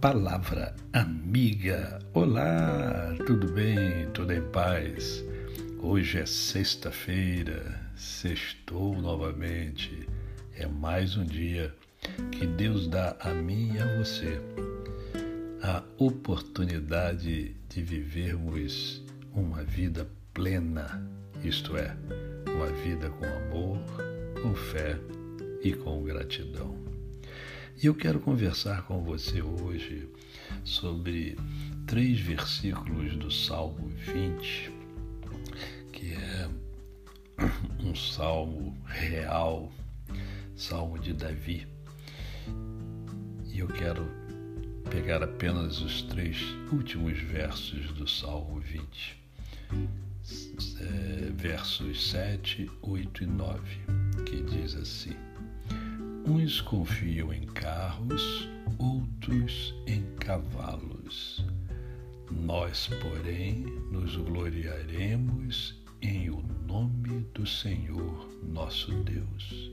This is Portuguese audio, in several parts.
Palavra amiga. Olá, tudo bem? Tudo em paz? Hoje é sexta-feira, sextou novamente. É mais um dia que Deus dá a mim e a você a oportunidade de vivermos uma vida plena, isto é, uma vida com amor, com fé e com gratidão. E eu quero conversar com você hoje sobre três versículos do Salmo 20, que é um salmo real, salmo de Davi. E eu quero pegar apenas os três últimos versos do Salmo 20, é, versos 7, 8 e 9, que diz assim. Uns confiam em carros, outros em cavalos. Nós, porém, nos gloriaremos em o nome do Senhor nosso Deus.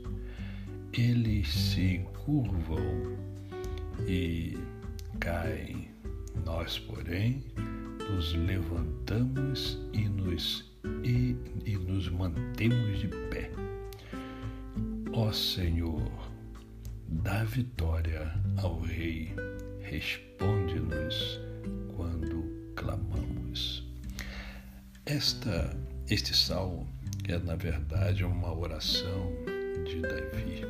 Eles se encurvam e caem. Nós, porém, nos levantamos e nos, e, e nos mantemos de pé. Ó Senhor, dá vitória ao Rei, responde-nos quando clamamos. Esta, este salmo é, na verdade, uma oração de Davi.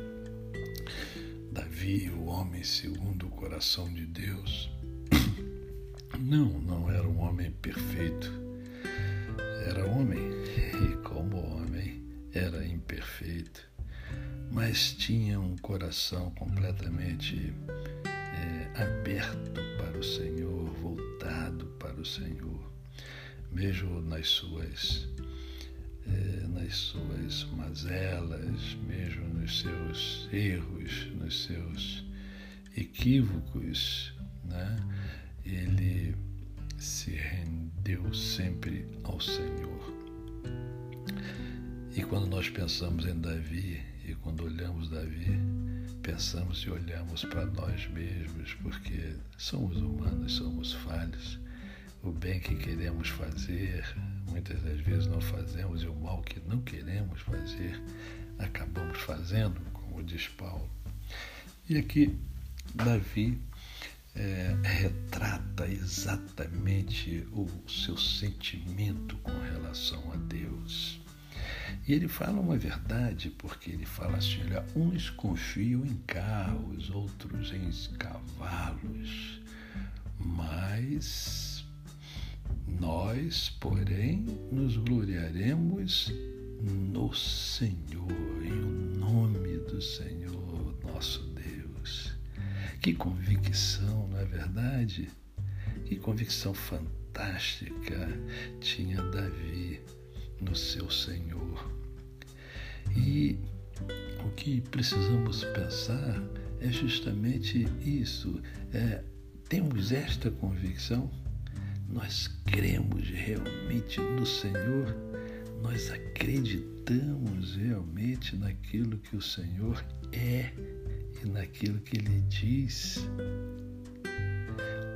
Davi, o homem segundo o coração de Deus, não, não era um homem perfeito. Mas tinha um coração completamente é, aberto para o Senhor, voltado para o Senhor, mesmo nas suas é, nas suas mazelas, mesmo nos seus erros, nos seus equívocos, né? ele se rendeu sempre ao Senhor. E quando nós pensamos em Davi, e quando olhamos Davi, pensamos e olhamos para nós mesmos, porque somos humanos, somos falhos. O bem que queremos fazer, muitas das vezes não fazemos, e o mal que não queremos fazer, acabamos fazendo, como diz Paulo. E aqui, Davi é, retrata exatamente o seu sentimento com relação a Deus. E ele fala uma verdade, porque ele fala assim: olha, uns confiam em carros, outros em cavalos, mas nós, porém, nos gloriaremos no Senhor, em nome do Senhor nosso Deus. Que convicção, não é verdade? Que convicção fantástica tinha Davi no seu Senhor. E o que precisamos pensar é justamente isso. É, temos esta convicção, nós cremos realmente no Senhor, nós acreditamos realmente naquilo que o Senhor é e naquilo que Ele diz.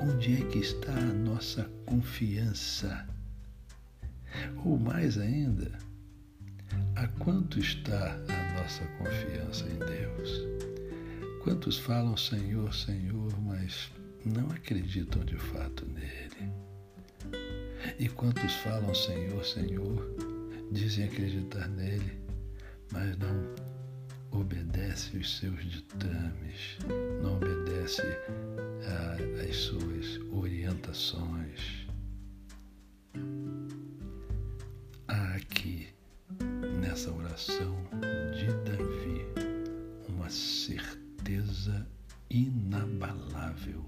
Onde é que está a nossa confiança? Ou mais ainda, quanto está a nossa confiança em Deus? Quantos falam Senhor, Senhor, mas não acreditam de fato nele? E quantos falam Senhor, Senhor, dizem acreditar nele, mas não obedece os seus ditames, não obedece às suas orientações. Nessa oração de Davi uma certeza inabalável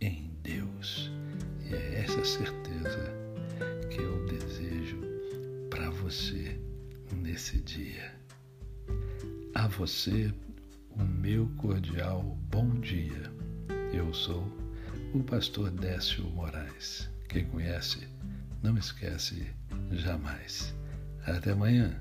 em Deus. E é essa certeza que eu desejo para você nesse dia. A você, o meu cordial bom dia. Eu sou o pastor Décio Moraes. Quem conhece, não esquece jamais. Até amanhã.